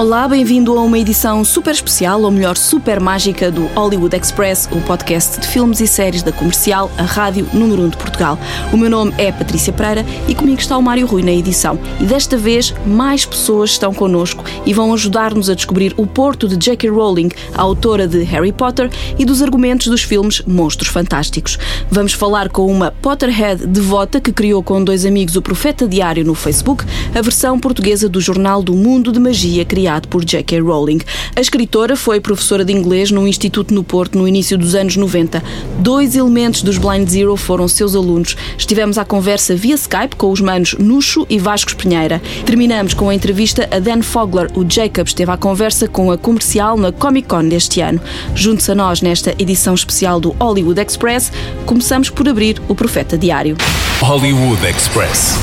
Olá, bem-vindo a uma edição super especial, ou melhor, super mágica do Hollywood Express, o podcast de filmes e séries da comercial, a rádio número 1 de Portugal. O meu nome é Patrícia Pereira e comigo está o Mário Rui na edição. E desta vez, mais pessoas estão connosco e vão ajudar-nos a descobrir o porto de J.K. Rowling, a autora de Harry Potter, e dos argumentos dos filmes Monstros Fantásticos. Vamos falar com uma Potterhead devota que criou com dois amigos o Profeta Diário no Facebook, a versão portuguesa do Jornal do Mundo de Magia criado por J.K. Rowling. A escritora foi professora de inglês no Instituto no Porto no início dos anos 90. Dois elementos dos Blind Zero foram seus alunos. Estivemos à conversa via Skype com os manos Nuxo e Vasco Espinheira. Terminamos com a entrevista a Dan Fogler. O Jacob esteve à conversa com a comercial na Comic Con deste ano. Junte-se a nós nesta edição especial do Hollywood Express. Começamos por abrir o Profeta Diário. Hollywood Express.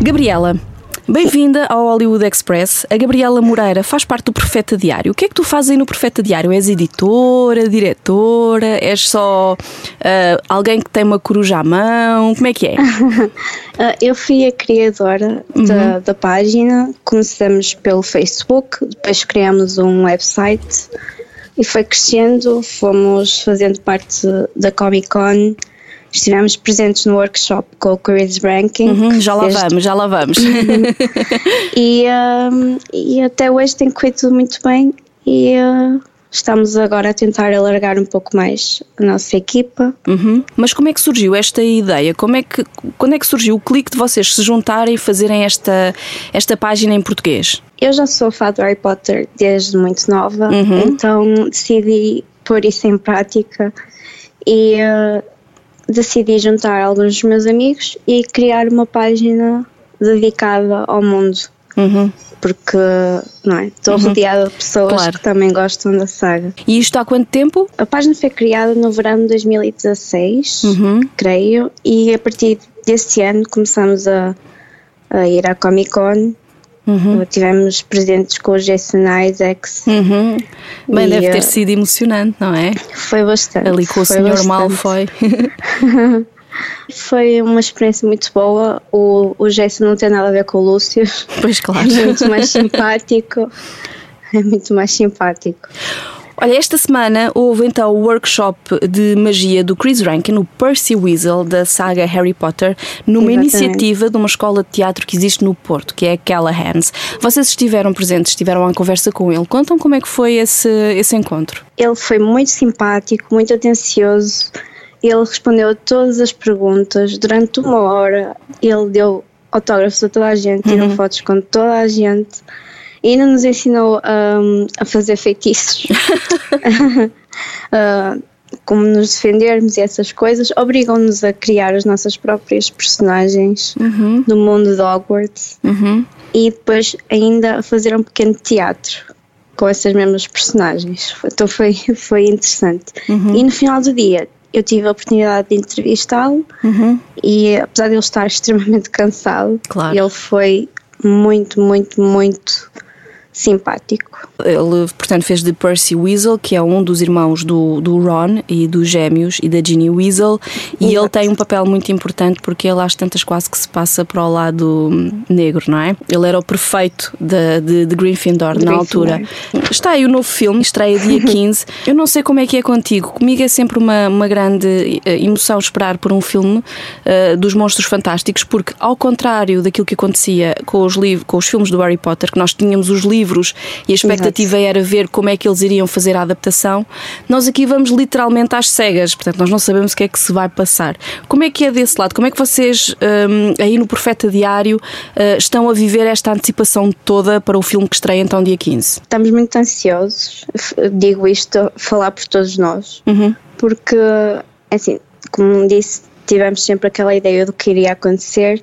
Gabriela, Bem-vinda ao Hollywood Express. A Gabriela Moreira faz parte do Profeta Diário. O que é que tu fazes aí no Profeta Diário? És editora, diretora? És só uh, alguém que tem uma coruja à mão? Como é que é? eu fui a criadora uhum. da, da página. Começamos pelo Facebook, depois criamos um website e foi crescendo. Fomos fazendo parte da Comic Con Estivemos presentes no workshop com o Chris Ranking. Uhum, já lá vamos, já lá vamos. e, um, e até hoje tem corrido muito bem e uh, estamos agora a tentar alargar um pouco mais a nossa equipa. Uhum. Mas como é que surgiu esta ideia? Como é que, quando é que surgiu o clique de vocês se juntarem e fazerem esta, esta página em português? Eu já sou fã do Harry Potter desde muito nova, uhum. então decidi pôr isso em prática e uh, decidi juntar alguns dos meus amigos e criar uma página dedicada ao mundo. Uhum. Porque, não é? Estou uhum. rodeada de pessoas claro. que também gostam da saga. E isto há quanto tempo? A página foi criada no verão de 2016, uhum. creio, e a partir desse ano começamos a, a ir à Comic Con Uhum. Tivemos presentes com o Jason Isaacs. Uhum. Bem, deve ter uh, sido emocionante, não é? Foi bastante. Ali com o Sr. Malfoy. Foi uma experiência muito boa. O, o Jason não tem nada a ver com o Lúcio. Pois claro. É muito mais simpático. É muito mais simpático. Olha, esta semana houve então o workshop de magia do Chris Rankin, o Percy Weasel da saga Harry Potter, numa Exatamente. iniciativa de uma escola de teatro que existe no Porto, que é a Callahan's. Vocês estiveram presentes, estiveram à conversa com ele. Contam como é que foi esse, esse encontro. Ele foi muito simpático, muito atencioso. Ele respondeu a todas as perguntas durante uma hora. Ele deu autógrafos a toda a gente, tirou uhum. fotos com toda a gente e ainda nos ensinou um, a fazer feitiços. uh, como nos defendermos e essas coisas, obrigam-nos a criar as nossas próprias personagens uhum. no mundo de Hogwarts uhum. e depois ainda a fazer um pequeno teatro com essas mesmas personagens. Então foi, foi interessante. Uhum. E no final do dia eu tive a oportunidade de entrevistá-lo uhum. e apesar de ele estar extremamente cansado, claro. ele foi muito, muito, muito simpático. Ele, portanto, fez de Percy Weasel, que é um dos irmãos do, do Ron e dos gêmeos e da Ginny Weasel, e Exato. ele tem um papel muito importante porque ele às tantas quase que se passa para o lado negro, não é? Ele era o prefeito de, de, de Gryffindor na altura. Está aí o novo filme, estreia dia 15. Eu não sei como é que é contigo. Comigo é sempre uma, uma grande eh, emoção esperar por um filme uh, dos Monstros Fantásticos, porque ao contrário daquilo que acontecia com os, com os filmes do Harry Potter, que nós tínhamos os livros livros e a expectativa Exato. era ver como é que eles iriam fazer a adaptação. Nós aqui vamos literalmente às cegas, portanto, nós não sabemos o que é que se vai passar. Como é que é desse lado? Como é que vocês, um, aí no Profeta Diário, uh, estão a viver esta antecipação toda para o filme que estreia então dia 15? Estamos muito ansiosos, digo isto, falar por todos nós, uhum. porque, assim, como disse, tivemos sempre aquela ideia do que iria acontecer,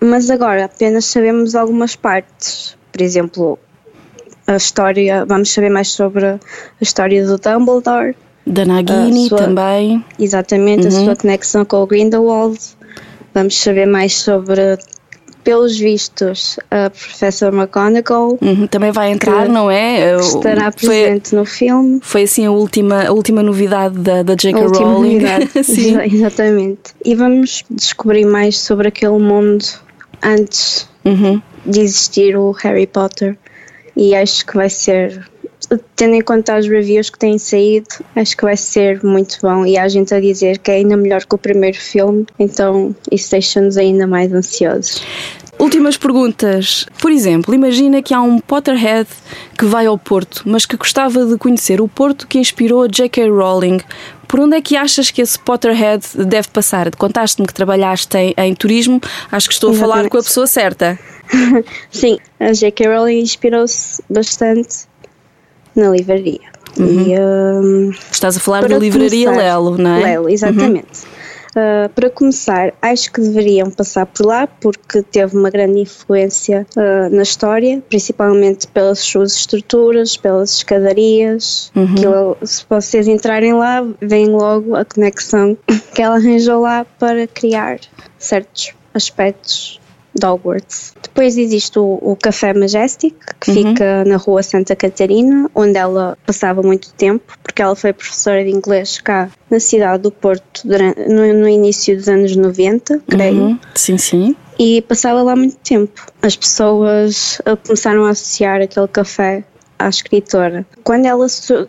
mas agora apenas sabemos algumas partes. Por exemplo, a história, vamos saber mais sobre a história do Dumbledore. Da Nagini sua, também. Exatamente, uhum. a sua conexão com o Grindelwald. Vamos saber mais sobre pelos vistos, a Professor McGonagall uhum, também vai entrar, não é? Estará presente foi, no filme. Foi assim a última, a última novidade da, da J.K. Rowling. Sim. Exatamente. E vamos descobrir mais sobre aquele mundo antes uhum. de existir o Harry Potter. E acho que vai ser tendo em conta as reviews que têm saído, acho que vai ser muito bom. E há gente a dizer que é ainda melhor que o primeiro filme, então isso deixa-nos ainda mais ansiosos. Últimas perguntas. Por exemplo, imagina que há um Potterhead que vai ao Porto, mas que gostava de conhecer o Porto que inspirou a J.K. Rowling. Por onde é que achas que esse Potterhead deve passar? Contaste-me que trabalhaste em, em, turismo, acho que estou Exatamente. a falar com a pessoa certa. Sim, a J.K. Rowling inspirou-se bastante na livraria. Uhum. E, um, Estás a falar da livraria começar, Lelo, não é? Lelo, exatamente. Uhum. Uh, para começar, acho que deveriam passar por lá porque teve uma grande influência uh, na história, principalmente pelas suas estruturas, pelas escadarias. Uhum. Que, se vocês entrarem lá, veem logo a conexão que ela arranjou lá para criar certos aspectos de Hogwarts. Depois existe o, o Café Majestic, que uhum. fica na rua Santa Catarina, onde ela passava muito tempo, porque ela foi professora de inglês cá na cidade do Porto durante, no, no, início dos anos 90, creio. Uhum. Sim, sim. E passava lá muito tempo. As pessoas eh, começaram a associar aquele café à escritora. Quando ela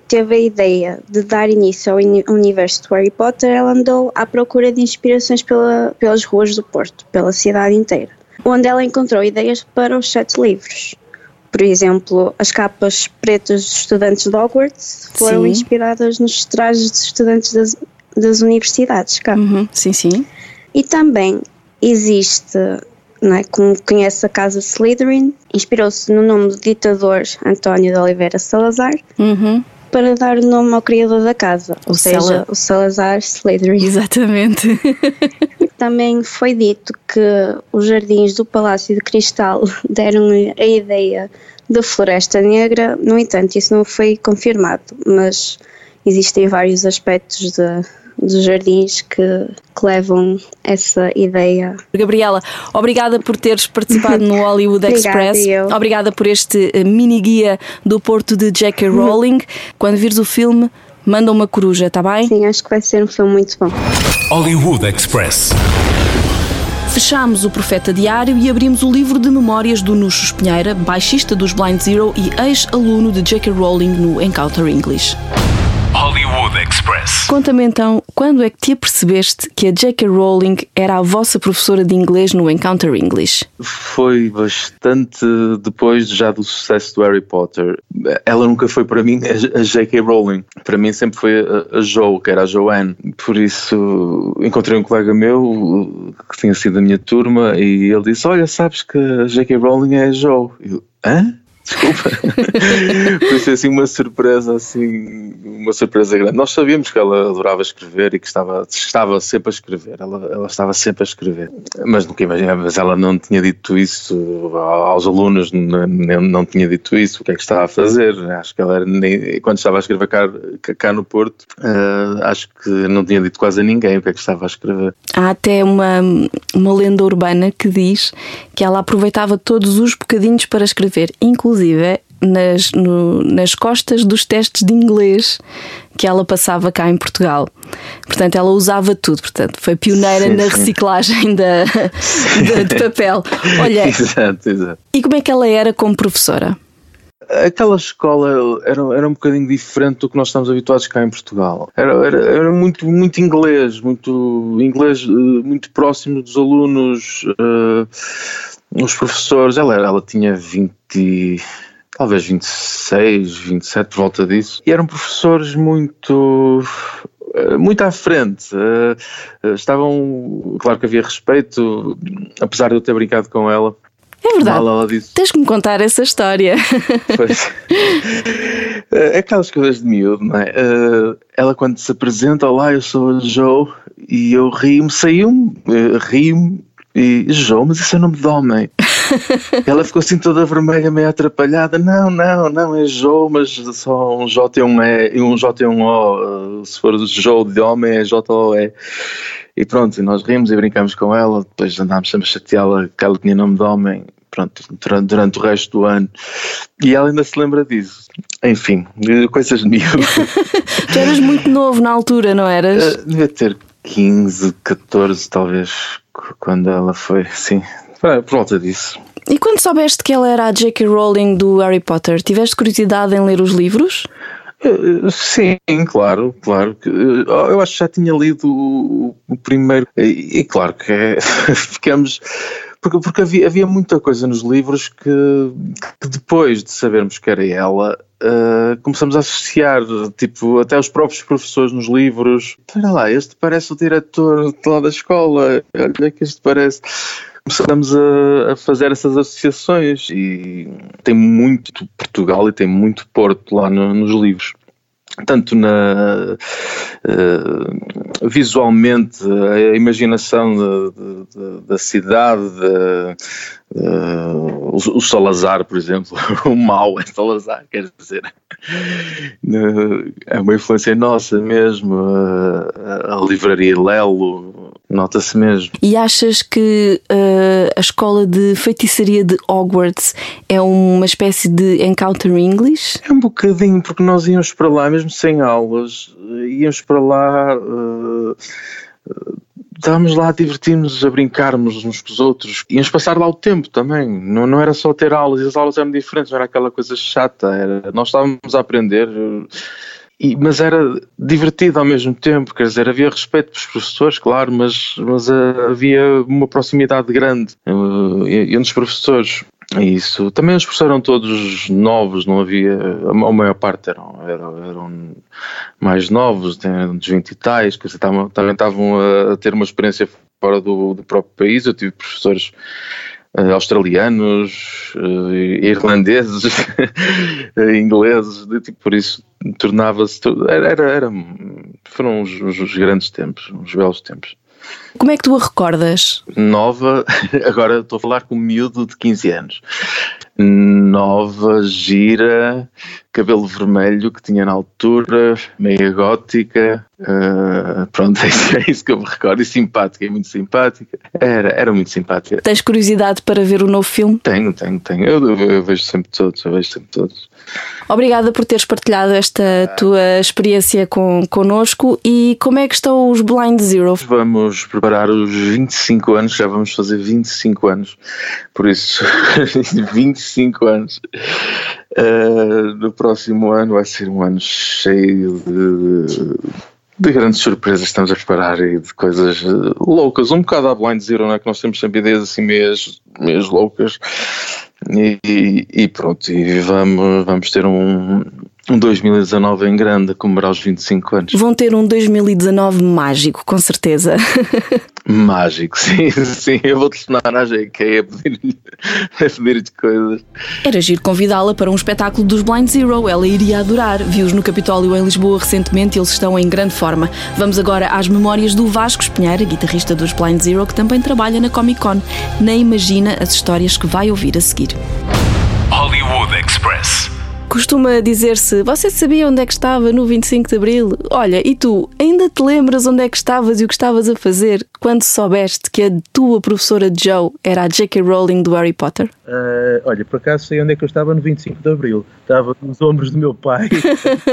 teve a ideia de dar início ao universo de Harry Potter, ela andou à procura de inspirações pela, pelas ruas do Porto, pela cidade inteira onde ela encontrou ideias para os sete livros. Por exemplo, as capas pretas dos estudantes de Hogwarts foram sim. inspiradas nos trajes dos estudantes das, das universidades cá. Uhum, sim, sim. E também existe, não é, como conhece a casa Slytherin, inspirou-se no nome do ditador António de Oliveira Salazar, uhum para dar nome ao criador da casa, o ou seja, Sala... o Salazar Slytherin. Exatamente. Também foi dito que os jardins do Palácio de Cristal deram a ideia da Floresta Negra, no entanto, isso não foi confirmado, mas existem vários aspectos de, dos jardins que, que, levam essa ideia. Gabriela, obrigada por teres participado no Hollywood Express. Obrigada, obrigada por este eh, mini guia do Porto de J.K. Rowling. Quando vires o filme, manda uma coruja, tá bem? Sim, acho que vai ser um filme muito bom. Hollywood Express. Fechámos o Profeta Diário e abrimos o livro de memórias do Nuxo Espinheira, baixista dos Blind Zero e ex-aluno de J.K. Rowling no Encounter English. Hollywood Express. Conta-me então, quando é que te apercebeste que a J.K. Rowling era a vossa professora de inglês no Encounter English? Foi bastante depois já do sucesso do Harry Potter. Ela nunca foi para mim a J.K. Rowling. Para mim sempre foi a, Jo, que era a Joanne. Por isso encontrei um colega meu que tinha sido da minha turma e ele disse: Olha, sabes que a J.K. Rowling é a Jo. Eu, hã? Desculpa. Foi assim uma surpresa, assim, uma surpresa grande. Nós sabíamos que ela adorava escrever e que estava, estava sempre a escrever. Ela, ela estava sempre a escrever. Mas nunca imaginávamos, ela não tinha dito isso aos alunos, não, não tinha dito isso, o que é que estava a fazer. Acho que ela era, nem, quando estava a escrever cá, cá no Porto, uh, acho que não tinha dito quase a ninguém o que é que estava a escrever. Há até uma, uma lenda urbana que diz que ela aproveitava todos os bocadinhos para escrever, inclusive inclusive nas, no, nas costas dos testes de inglês que ela passava cá em Portugal. Portanto, ela usava tudo. Portanto, foi pioneira sim, na reciclagem da, de, de, papel. Olha, exato, exato. e como é que ela era como professora? Aquela escola era, era um bocadinho diferente do que nós estamos habituados cá em Portugal. Era, era, era muito, muito inglês, muito inglês eh, muito próximo dos alunos. Uh, os professores, ela, ela tinha 20, talvez 26, 27, por volta disso, e eram professores muito eh, muito à frente. Eh, eh, estavam, claro que havia respeito, apesar de eu ter brincado com ela. É verdade. Ela disse, Tens que me contar essa história. Pois. É aquelas coisas de miúdo, não é? Ela, quando se apresenta, lá eu sou a Joe, e eu rio-me, saiu-me, rio-me, e João, mas isso é nome de homem. ela ficou assim toda vermelha, meio atrapalhada. Não, não, não, é Joe, mas só um J e um E, um J e um O. Se for Joe de homem, é J ou E. E pronto, e nós rimos e brincamos com ela, depois andámos sempre a chateá-la que ela tinha nome de homem, pronto, durante, durante o resto do ano. E ela ainda se lembra disso. Enfim, coisas miúdas. tu eras muito novo na altura, não eras? Uh, devia ter 15, 14 talvez, quando ela foi, sim, por volta disso. E quando soubeste que ela era a J.K. Rowling do Harry Potter, tiveste curiosidade em ler os livros? Eh, sim, claro, claro. Eh, eu acho que já tinha lido o, primeiro. E, claro que é, ficamos. Porque, porque havia, havia muita coisa nos livros que, que depois de sabermos que era ela, uh, começamos a associar, tipo, até os próprios professores nos livros. Espera lá, este parece o diretor de lá da escola, olha que este parece. Começamos a, a, fazer essas associações e tem muito Portugal e tem muito Porto lá no, nos livros tanto na uh, visualmente a imaginação da cidade uh, o, o, Salazar por exemplo o mau é Salazar quer dizer é uma influência nossa mesmo a, a livraria Lelo nota-se mesmo e achas que uh, a escola de feitiçaria de Hogwarts é uma espécie de Encounter English? É um bocadinho porque nós íamos para lá mesmo sem aulas, íamos para lá, uh, estávamos lá a divertir-nos, a brincarmos uns com os outros, íamos passar lá o tempo também, não, não era só ter aulas, e as aulas eram diferentes, não era aquela coisa chata, era, nós estávamos a aprender. E, mas era divertido ao mesmo tempo, quer dizer, havia respeito pelos professores, claro, mas, mas uh, havia uma proximidade grande uh, entre os professores. Isso. Também os professores eram todos novos, não havia. A maior parte eram, eram, eram mais novos, dos 20 e tais, que estavam, também estavam a ter uma experiência fora do, do próprio país. Eu tive professores uh, australianos, irlandeses, ingleses, tipo, por isso tornava-se. Era, era, foram os, os grandes tempos, os belos tempos. Como é que tu a recordas? Nova, agora estou a falar com um miúdo de 15 anos. Nova, gira, cabelo vermelho que tinha na altura, meia gótica, uh, pronto, é isso que eu me recordo, e simpática, é muito simpática, era, era muito simpática. Tens curiosidade para ver o novo filme? Tenho, tenho, tenho, eu, eu, eu vejo sempre todos, eu vejo sempre todos. Obrigada por teres partilhado esta tua experiência com, connosco e como é que estão os Blind Zero? Vamos preparar os 25 anos, já vamos fazer 25 anos, por isso 25 anos. Uh, no próximo ano vai ser um ano cheio de, de grandes surpresas estamos a preparar e de coisas loucas, um bocado à Blind Zero, não é? Que nós temos sempre ideias assim meias loucas e, e pronto, e vamos, vamos ter um, um 2019 em grande a comemorar os 25 anos. Vão ter um 2019 mágico, com certeza. Mágico, sim, sim. Eu vou telefonar à JK a pedir-lhe pedir coisas. Era giro convidá-la para um espetáculo dos Blind Zero. Ela iria adorar. Vi-os no Capitólio em Lisboa recentemente e eles estão em grande forma. Vamos agora às memórias do Vasco Espinheira, guitarrista dos Blind Zero, que também trabalha na Comic Con. Nem imagina as histórias que vai ouvir a seguir. Hollywood Express. Costuma dizer-se: Você sabia onde é que estava no 25 de Abril? Olha, e tu, ainda te lembras onde é que estavas e o que estavas a fazer quando soubeste que a tua professora Joe era a J.K. Rowling do Harry Potter? Uh, olha, por acaso sei onde é que eu estava no 25 de Abril. Estava nos ombros do meu pai.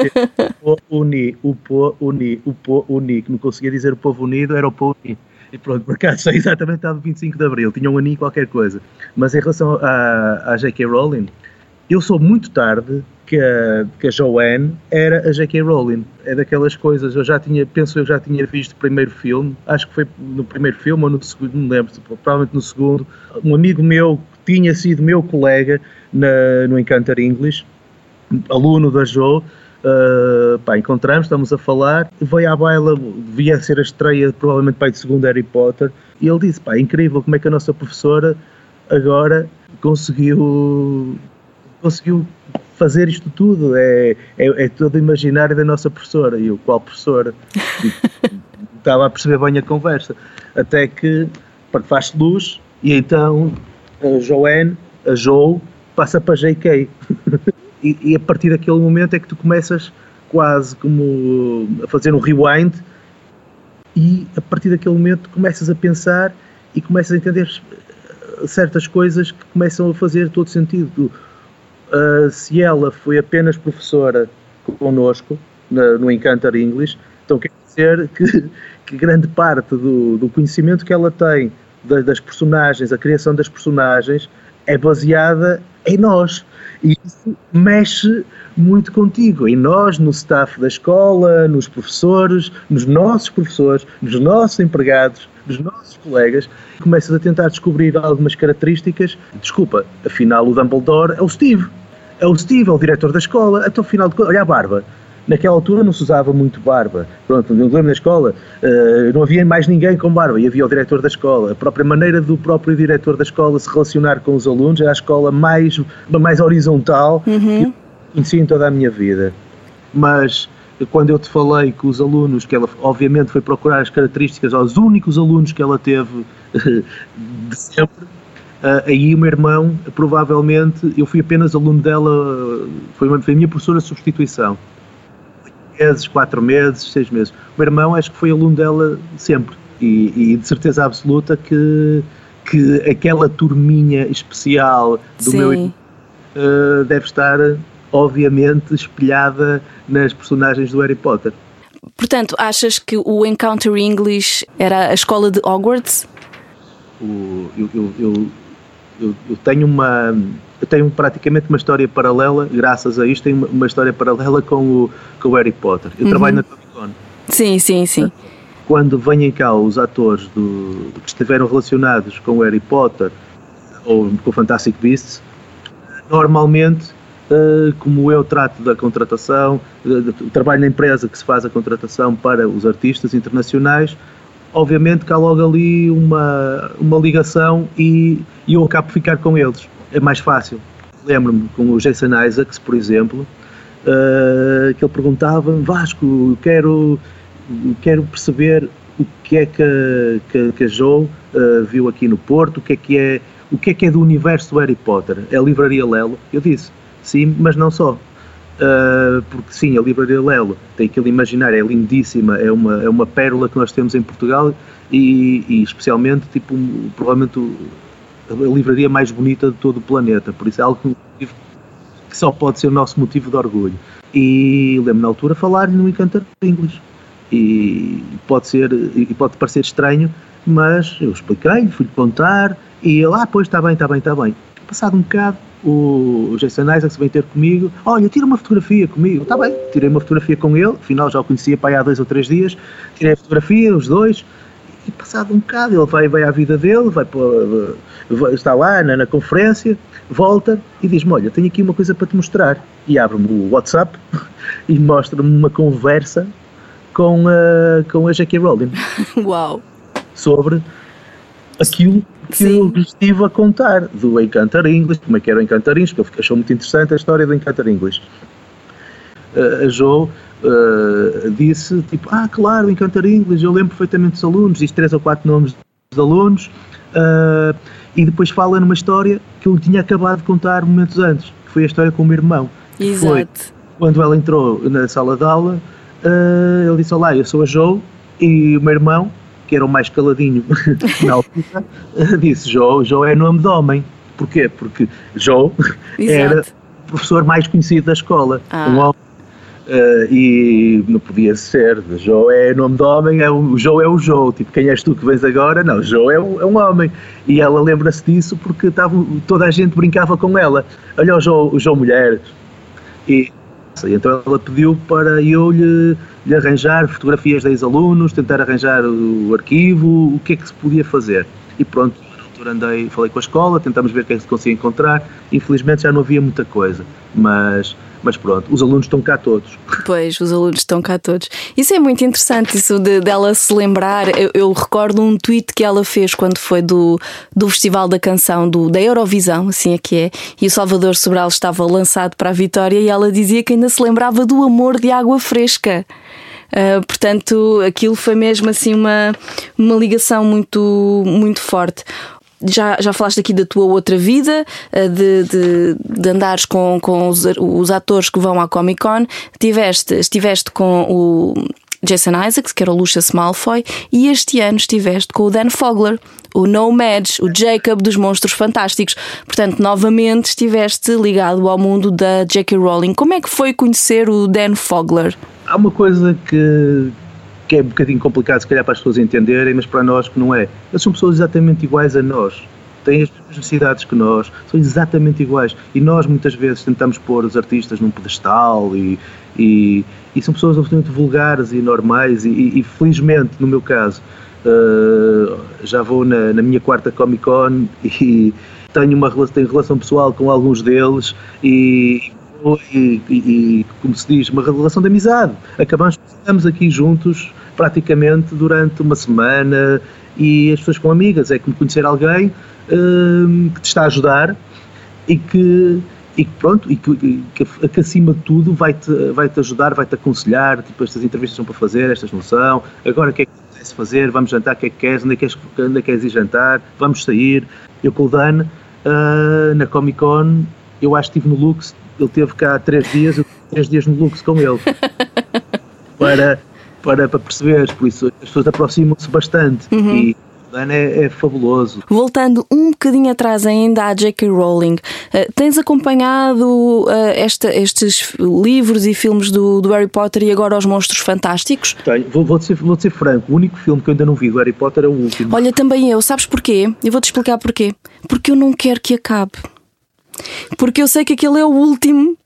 o uni, o po uni, o po uni, que não conseguia dizer o povo unido, era o po uni. E pronto, por acaso sei exatamente estava no 25 de Abril, tinha um aninho qualquer coisa. Mas em relação à, à J.K. Rowling, eu sou muito tarde que a, que a Joanne era a J.K. Rowling. É daquelas coisas, eu já tinha, penso eu já tinha visto o primeiro filme, acho que foi no primeiro filme ou no segundo, não lembro, provavelmente no segundo. Um amigo meu que tinha sido meu colega na, no Encanter English, aluno da Jo, Uh, pá, encontramos, estamos a falar, veio à baila, devia ser a estreia provavelmente pai do segundo Harry Potter, e ele disse, pá, incrível como é que a nossa professora agora conseguiu conseguiu fazer isto tudo, é, é, é todo imaginário da nossa professora. E o qual professora? estava a perceber bem a conversa. Até que faz luz e então a Joanne, a Joe, passa para JK. e, e a partir daquele momento é que tu começas quase como a fazer um rewind e a partir daquele momento começas a pensar e começas a entender certas coisas que começam a fazer todo sentido. Uh, se ela foi apenas professora connosco na, no Encantar English, então quer dizer que, que grande parte do, do, conhecimento que ela tem das, das personagens, a criação das personagens, é baseada em nós. E isso mexe muito contigo, em nós, no staff da escola, nos professores, nos nossos professores, nos nossos empregados, nos nossos colegas. Começas a tentar descobrir algumas características. Desculpa, afinal o Dumbledore é o Steve. É o Steve, é o diretor da escola. Até o final de olha a barba. Naquela altura não se usava muito barba. Pronto, eu lembro na escola, uh, não havia mais ninguém com barba e havia o diretor da escola. A própria maneira do próprio diretor da escola se relacionar com os alunos era a escola mais, mais horizontal uhum. que conheci em toda a minha vida. Mas quando eu te falei que os alunos, que ela obviamente foi procurar as características aos únicos alunos que ela teve de sempre, uh, aí o meu irmão, provavelmente, eu fui apenas aluno dela, foi, foi a minha professora de substituição meses, quatro meses, seis meses. O meu irmão acho que foi aluno dela sempre e, e de certeza absoluta que, que aquela turminha especial do Sim. meu irmão uh, deve estar obviamente espelhada nas personagens do Harry Potter. Portanto, achas que o Encounter English era a escola de Hogwarts? O, eu, eu, eu, eu, tenho uma eu tenho praticamente uma história paralela, graças a isto, tenho uma história paralela com o, com o Harry Potter. Eu uhum. trabalho na Comic Con. Sim, sim, sim. Quando vêm cá os atores do, que estiveram relacionados com o Harry Potter ou com o Fantastic Beasts, normalmente, uh, como eu trato da contratação, uh, trabalho na empresa que se faz a contratação para os artistas internacionais, obviamente que há logo ali uma, uma ligação e, e eu acabo de ficar com eles é mais fácil. Lembro-me com o Jason Isaacs, por exemplo, uh, que ele perguntava Vasco, quero, quero perceber o que é que que, que a Joe uh, viu aqui no Porto, o que é que é, o que é que é do universo do Harry Potter. É a Livraria Lelo? Eu disse, sim, mas não só. Uh, porque sim, a Livraria Lelo tem aquele imaginário, é lindíssima, é uma, é uma pérola que nós temos em Portugal e, e especialmente, tipo, provavelmente a livraria mais bonita de todo o planeta, por isso é algo que só pode ser o nosso motivo de orgulho. E lembro na altura falar-lhe no Encantar Inglês. E pode ser, e pode parecer estranho, mas eu expliquei-lhe, fui-lhe contar, e ele, ah, pois está bem, está bem, está bem. Passado um bocado, o Jason Isaacs vem ter comigo, olha, tira uma fotografia comigo. Está bem, tirei uma fotografia com ele, afinal já o conhecia para aí há dois ou três dias, tirei a fotografia, os dois, e passado um bocado ele vai, vai à vida dele, vai para, está lá na, na conferência, volta e diz-me: Olha, tenho aqui uma coisa para te mostrar. E abre-me o WhatsApp e mostra-me uma conversa com a, com a J.K. Rowling. Uau! Sobre aquilo que Sim. eu estive a contar do Encantar English, como é que era o Encantar English, que ele achou muito interessante a história do Encantar English. Uh, a Jo uh, disse, tipo, ah, claro, Encantar English, eu lembro perfeitamente dos alunos, diz três ou quatro nomes dos alunos, uh, e depois fala numa história que eu tinha acabado de contar momentos antes, que foi a história com o meu irmão. Exato. Foi quando ela entrou na sala de aula, ele disse: Olá, eu sou a Joe, e o meu irmão, que era o mais caladinho na altura, disse: Joe, Joe é nome de homem. Porquê? Porque Joe era o professor mais conhecido da escola. Ah. Um homem Uh, e não podia ser, Joe é nome de homem, é o, Joe é o Joe, tipo, quem és tu que vens agora? Não, Joe é, um, é um homem. E ela lembra-se disso porque tava, toda a gente brincava com ela. Olha o Joe, o mulher. E então ela pediu para eu lhe, lhe arranjar fotografias dos alunos, tentar arranjar o arquivo, o que é que se podia fazer. E pronto, andei, falei com a escola, tentámos ver o que é que se conseguia encontrar. Infelizmente já não havia muita coisa, mas mas pronto, os alunos estão cá todos. Pois, os alunos estão cá todos. Isso é muito interessante, isso de, dela se lembrar. Eu, eu, recordo um tweet que ela fez quando foi do, do Festival da Canção, do, da Eurovisão, assim é que é, e o Salvador Sobral estava lançado para a vitória e ela dizia que ainda se lembrava do amor de água fresca. Uh, portanto, aquilo foi mesmo assim uma, uma ligação muito, muito forte. Já, já falaste aqui da tua outra vida, uh, de, de, de, andares com, com os, os atores que vão à Comic Con. Tiveste, estiveste com o Jason Isaacs, que era o Lucius Malfoy, e este ano estiveste com o Dan Fogler, o Nomads, o Jacob dos Monstros Fantásticos. Portanto, novamente estiveste ligado ao mundo da J.K. Rowling. Como é que foi conhecer o Dan Fogler? Há uma coisa que, que é um bocadinho complicado, se calhar, para as pessoas entenderem, mas para nós que não é. Eles são pessoas exatamente iguais a nós têm as mesmas necessidades que nós, são exatamente iguais. E nós muitas vezes tentamos pôr os artistas num pedestal e, e, e são pessoas absolutamente vulgares e normais e, e felizmente, no meu caso, uh, já vou na, na, minha quarta Comic Con e tenho uma tenho relação pessoal com alguns deles e, e, e, como se diz, uma relação de amizade. Acabamos, estamos aqui juntos praticamente durante uma semana e as pessoas com amigas. É como conhecer alguém uh, que te está a ajudar e que e pronto, e que, que, que, acima de tudo vai-te vai -te ajudar, vai-te aconselhar, tipo, estas entrevistas são para fazer, estas não são, agora o que é que queres fazer, vamos jantar, o que é que queres, onde é que queres, onde é que queres ir jantar, vamos sair. Eu com o Dan, uh, na Comic Con, eu acho que estive no Lux, ele teve cá três dias, eu três dias no Lux com ele, para, para, para perceber, por isso as pessoas aproximam-se bastante uhum. e é, é, fabuloso. Voltando um bocadinho atrás ainda à J.K. Rowling, uh, tens acompanhado uh, esta, estes livros e filmes do, do, Harry Potter e agora os Monstros Fantásticos? Tenho, vou, vou, ser, vou ser franco, o único filme que eu ainda não vi do Harry Potter é o último. Olha, também eu, sabes porquê? Eu vou-te explicar porquê. Porque eu não quero que acabe. Porque eu sei que aquele é o último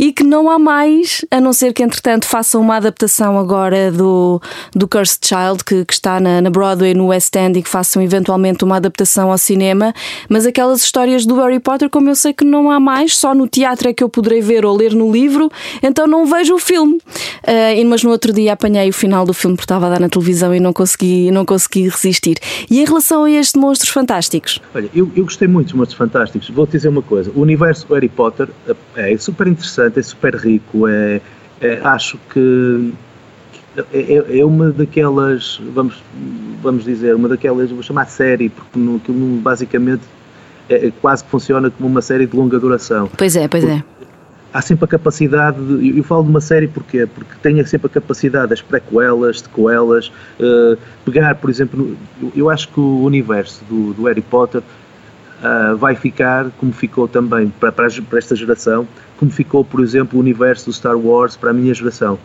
e que não há mais, a não ser que entretanto façam uma adaptação agora do, do Cursed Child, que, que está na, na, Broadway, no West End, e que façam eventualmente uma adaptação ao cinema. Mas aquelas histórias do Harry Potter, como eu sei que não há mais, só no teatro é que eu poderei ver ou ler no livro, então não vejo o filme. Uh, mas no outro dia apanhei o final do filme porque estava a dar na televisão e não consegui, não consegui resistir. E em relação a este Monstros Fantásticos? Olha, eu, eu gostei muito dos Monstros Fantásticos. Vou-te dizer uma coisa: o universo Harry Potter é super interessante é super rico, é, é acho que é, é, é, uma daquelas, vamos, vamos dizer, uma daquelas, vou chamar série, porque no, no, basicamente é, é, quase que funciona como uma série de longa duração. Pois é, pois é. Há sempre a capacidade, de, eu falo de uma série porquê? Porque tem sempre a capacidade das prequelas, de coelas, uh, pegar, por exemplo, eu, eu acho que o universo do, do Harry Potter uh, vai ficar como ficou também para, para, para, esta geração, como ficou, por exemplo, o universo do Star Wars para a minha geração.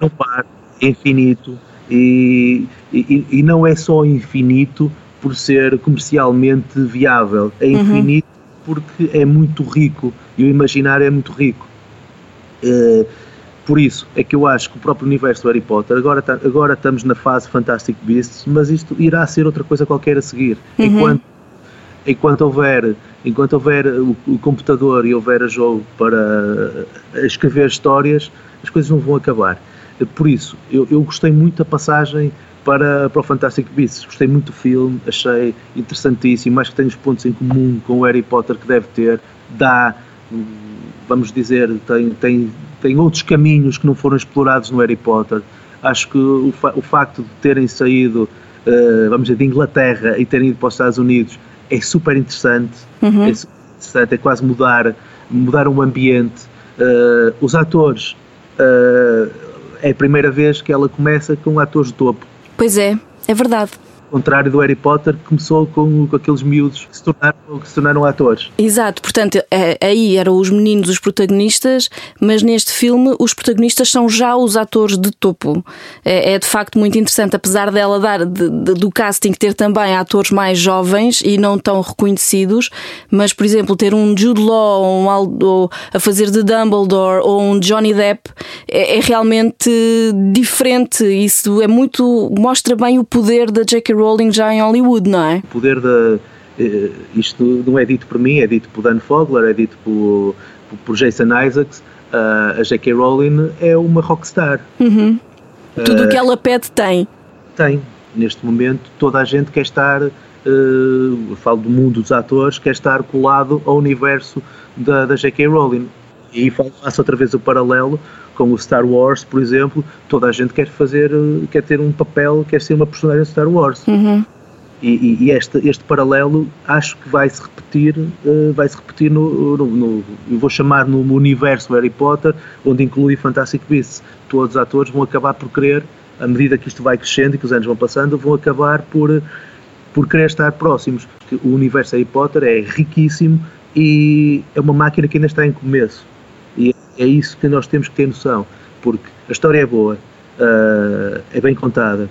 Não para, é infinito e, e, e, não é só infinito por ser comercialmente viável, é uhum. infinito uhum. porque é muito rico e o imaginário é muito rico. Uh, por isso é que eu acho que o próprio universo do Harry Potter, agora, tá, agora estamos na fase Fantastic Beasts, mas isto irá ser outra coisa qualquer a seguir. Uhum. Enquanto enquanto houver, enquanto houver o, o, computador e houver a jogo para escrever histórias, as coisas não vão acabar. Por isso, eu, eu gostei muito da passagem para, para o Fantastic Beasts, gostei muito do filme, achei interessantíssimo, acho que tem os pontos em comum com o Harry Potter que deve ter, dá, vamos dizer, tem, tem, tem outros caminhos que não foram explorados no Harry Potter. Acho que o, fa o facto de terem saído, uh, vamos dizer, de Inglaterra e terem ido para os Estados Unidos é super interessante, uhum. é super interessante, é quase mudar, mudar um ambiente. Uh, os atores, uh, é a primeira vez que ela começa com atores de topo. Pois é, é verdade contrário do Harry Potter, que começou com, com aqueles miúdos que se, tornaram, que se tornaram atores. Exato, portanto, é, aí eram os meninos os protagonistas, mas neste filme os protagonistas são já os atores de topo. É, é de facto muito interessante, apesar dela dar de, de, do casting ter também atores mais jovens e não tão reconhecidos, mas por exemplo, ter um Jude Law um Aldo, a fazer de Dumbledore ou um Johnny Depp é, é realmente diferente. Isso é muito mostra bem o poder da J.K. Rowling já em Hollywood, não é? O poder da. Eh, isto não é dito por mim, é dito por Dan Fogler, é dito por, por Jason Isaacs. Uh, a J.K. Rowling é uma rockstar. Uhum. Tudo o uh, que ela pede tem. Tem. Neste momento, toda a gente quer estar. Uh, falo do mundo dos atores, quer estar colado ao universo da, da J.K. Rowling. E faço outra vez o paralelo com o Star Wars, por exemplo, toda a gente quer fazer, quer ter um papel, quer ser uma personagem de Star Wars. Uhum. E, e, este, este paralelo acho que vai se repetir, uh, vai se repetir no, no, no, eu vou chamar no universo Harry Potter, onde inclui Fantastic Beasts. Todos os atores vão acabar por querer, à medida que isto vai crescendo e que os anos vão passando, vão acabar por, por querer estar próximos. O universo Harry Potter é riquíssimo e é uma máquina que ainda está em começo. É isso que nós temos que ter noção, porque a história é boa, uh, é bem contada,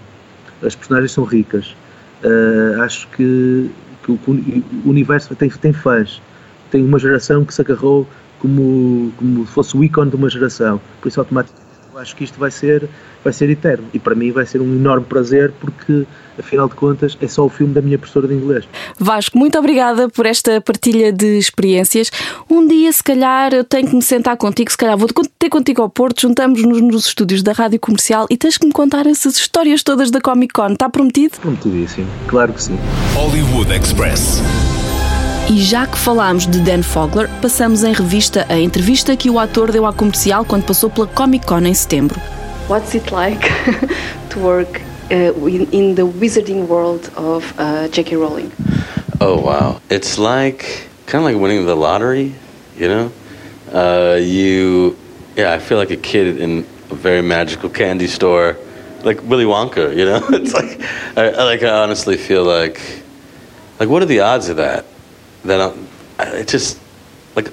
as personagens são ricas Uh, acho que, que, o, o universo tem, tem fãs, tem uma geração que se agarrou como, como se fosse o ícone de uma geração, por isso automaticamente acho que isto vai ser, vai ser eterno e para mim vai ser um enorme prazer porque afinal de contas é só o filme da minha professora de inglês. Vasco, muito obrigada por esta partilha de experiências. Um dia, se calhar, eu tenho que me sentar contigo, se calhar vou ter contigo ao Porto, juntamos-nos nos estúdios da Rádio Comercial e tens que me contar essas histórias todas da Comic Con. Está prometido? Prometidíssimo, claro que sim. Hollywood Express. E já que falámos de Dan Fogler, passamos em revista a entrevista que o ator deu à comercial quando passou pela Comic Con em setembro. What's it like to work uh, in, in, the wizarding world of uh, J.K. Rowling? Oh wow, it's like kind of like winning the lottery, you know. Uh, you, yeah, I feel like a kid in a very magical candy store, like Willy Wonka, you know. it's like, I, I like I honestly feel like, like what are the odds of that? That I'm, I just like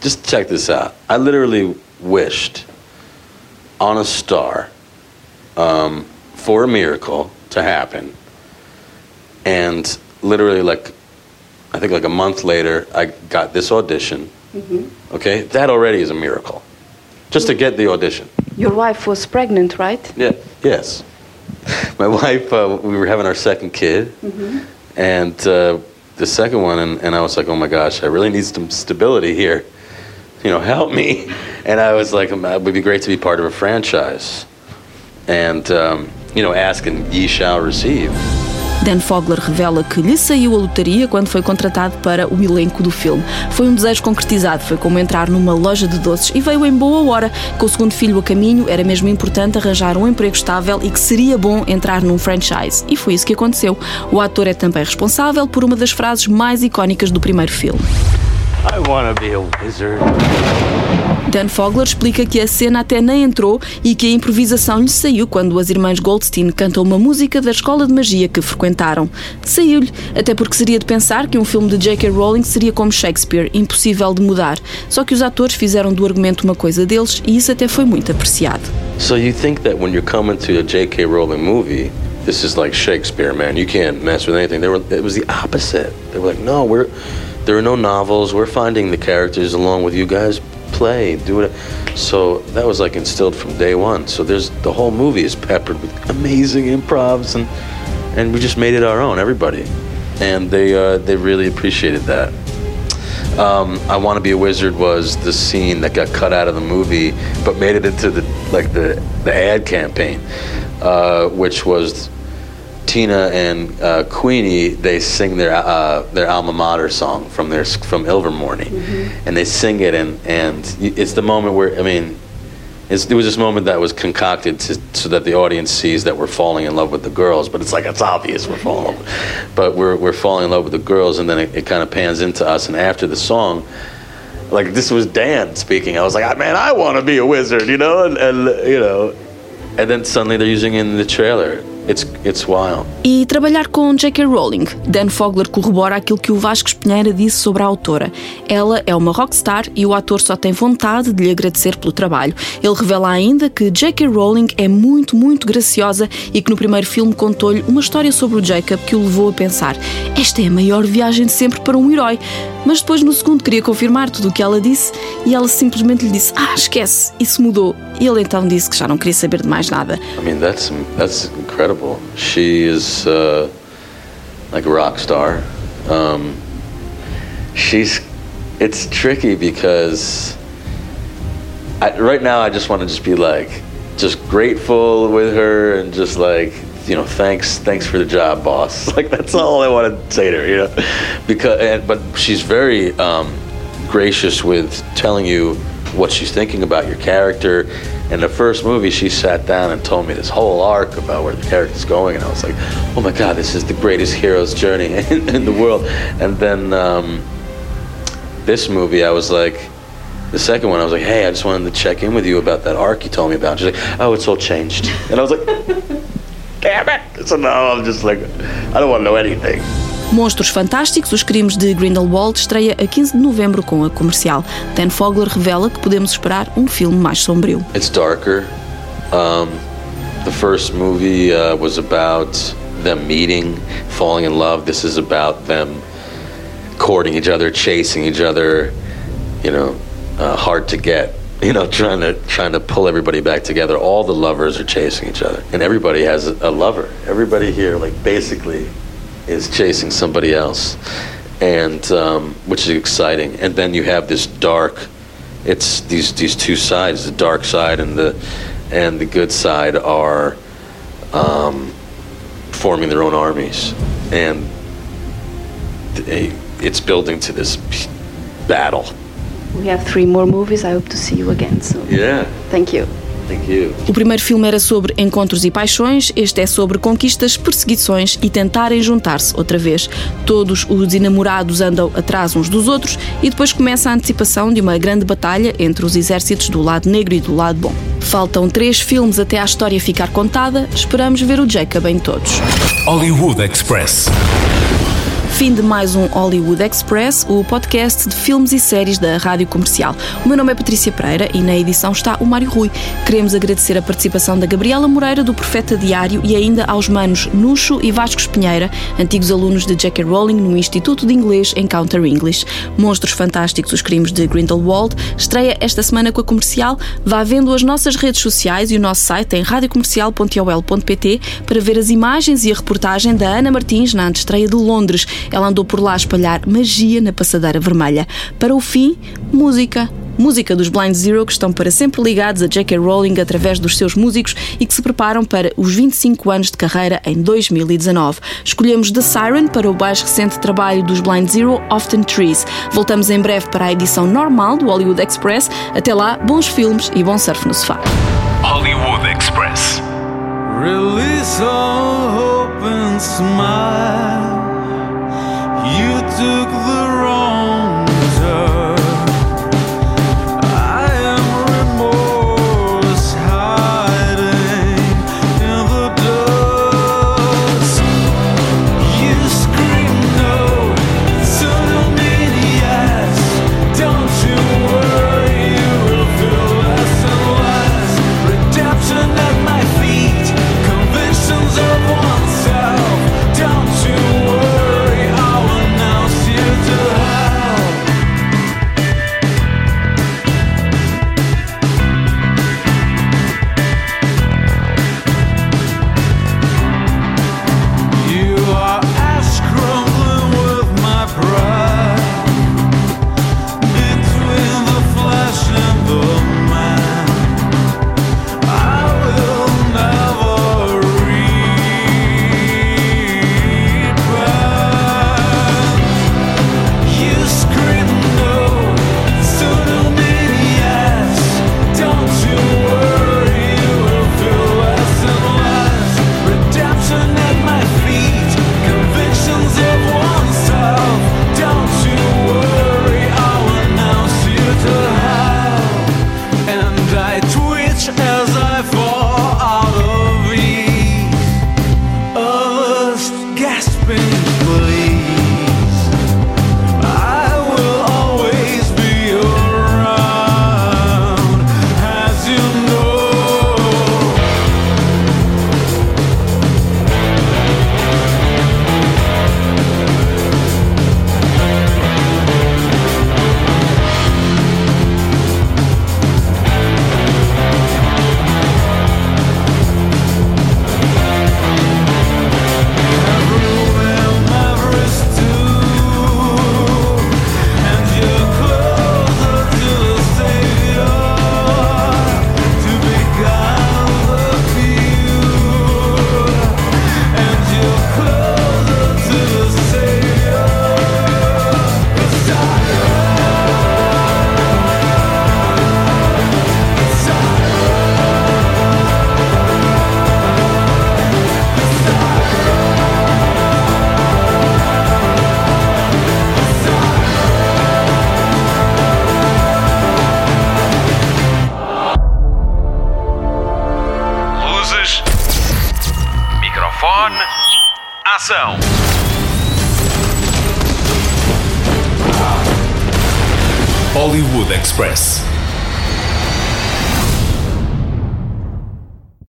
just check this out. I literally wished on a star um, for a miracle to happen, and literally like I think like a month later, I got this audition. Mm-hmm. Okay, that already is a miracle, just to get the audition. Your wife was pregnant, right? Yeah. Yes. My wife, uh, we were having our second kid, mm-hmm. and. Uh, the second one, and, and I was like, oh my gosh, I really need some stability here. You know, help me. And I was like, it would be great to be part of a franchise. And, um, you know, ask and ye shall receive. Dan Fogler revela que lhe saiu a lotaria quando foi contratado para o elenco do filme. Foi um desejo concretizado, foi como entrar numa loja de doces e veio em boa hora. Com o segundo filho a caminho, era mesmo importante arranjar um emprego estável e que seria bom entrar num franchise. E foi isso que aconteceu. O ator é também responsável por uma das frases mais icónicas do primeiro filme. I wanna be a wizard. Dan Fogler explica que a cena até nem entrou e que a improvisação lhe saiu quando as irmãs Goldstein cantam uma música da escola de magia que frequentaram. Saiu-lhe, até porque seria de pensar que um filme de J.K. Rowling seria como Shakespeare, impossível de mudar. Só que os atores fizeram do argumento uma coisa deles e isso até foi muito apreciado. So you think that when you're coming to a J.K. Rowling movie, this is like Shakespeare, man. You can't mess with anything. They were, it was the opposite. They were like, no, we're there are no novels. We're finding the characters along with you guys. Play, do it. So that was like instilled from day one. So there's the whole movie is peppered with amazing improvs, and and we just made it our own. Everybody, and they uh, they really appreciated that. Um, I Want to Be a Wizard was the scene that got cut out of the movie, but made it into the like the the ad campaign, uh, which was Tina and uh, Queenie they sing their uh, their alma mater song from their from Ilvermorny, mm-hmm. and they sing it and and it's the moment where I mean. it was this moment that was concocted to, so that the audience sees that we're falling in love with the girls, but it's like it's obvious we're falling in love, but we're we're falling in love with the girls, and then it, it kind of pans into us. And after the song, like this was Dan speaking, I was like, man, I want to be a wizard, you know, and, and you know, and then suddenly they're using it in the trailer It's, it's wild. E trabalhar com J.K. Rowling. Dan Fogler corrobora aquilo que o Vasco Espinheira disse sobre a autora. Ela é uma rockstar e o ator só tem vontade de lhe agradecer pelo trabalho. Ele revela ainda que J.K. Rowling é muito, muito graciosa e que no primeiro filme contou-lhe uma história sobre o Jacob que o levou a pensar: esta é a maior viagem de sempre para um herói. Mas depois no segundo queria confirmar tudo o que ela disse e ela simplesmente lhe disse: Ah, esquece, isso mudou. E ele então disse que já não queria saber de mais nada. I mean, that's, that's incredible. She is uh, like a rock star. Um, she's. It's tricky because I, right now I just want to just be like just grateful with her and just like you know thanks thanks for the job boss like that's all i want to say to her you know because and, but she's very um, gracious with telling you what she's thinking about your character In the first movie, she sat down and told me this whole arc about where the character's going, and I was like, "Oh my God, this is the greatest hero's journey in, in the world." And then um, this movie, I was like, the second one, I was like, "Hey, I just wanted to check in with you about that arc you told me about." She's like, "Oh, it's all changed," and I was like, "Damn it!" So now I'm just like, I don't want to know anything. Monstros Fantásticos, Os Crimes de Grindelwald, estreia a 15 de novembro com a comercial. Dan Fogler revela que podemos esperar um filme mais sombrio. It's darker. Um, the first movie uh, was about them meeting, falling in love. This is about them courting each other, chasing each other. You know, uh, hard to get. You know, trying to trying to pull everybody back together. All the lovers are chasing each other, and everybody has a, lover. Everybody here, like basically, is chasing somebody else, and um, which is exciting. And then you have this dark. It's these these two sides, the dark side and the and the good side, are um, forming their own armies, and they, it's building to this battle. We have three more movies. I hope to see you again soon. Yeah, Thank you. O primeiro filme era sobre encontros e paixões, este é sobre conquistas, perseguições e tentarem juntar-se outra vez. Todos os enamorados andam atrás uns dos outros e depois começa a antecipação de uma grande batalha entre os exércitos do lado negro e do lado bom. Faltam três filmes até a história ficar contada, esperamos ver o Jacob em todos. Hollywood Express. Fim de mais um Hollywood Express, o podcast de filmes e séries da Rádio Comercial. O meu nome é Patrícia Pereira e na edição está o Mário Rui. Queremos agradecer a participação da Gabriela Moreira, do Profeta Diário, e ainda aos manos Nuxo e Vasco Espinheira, antigos alunos de J.K. Rowling no Instituto de Inglês Encounter English. Monstros Fantásticos, os crimes de Grindelwald, estreia esta semana com a Comercial. Vá vendo as nossas redes sociais e o nosso site em radiocomercial.ol.pt para ver as imagens e a reportagem da Ana Martins na antestreia de Londres. Ela andou por lá a espalhar magia na passadeira vermelha. Para o fim, música. Música dos Blind Zero que estão para sempre ligados a J.K. Rowling através dos seus músicos e que se preparam para os 25 anos de carreira em 2019. Escolhemos The Siren para o mais recente trabalho dos Blind Zero, Often Trees. Voltamos em breve para a edição normal do Hollywood Express. Até lá, bons filmes e bom surf no sofá. Hollywood Express. Release all hope and smile. You took the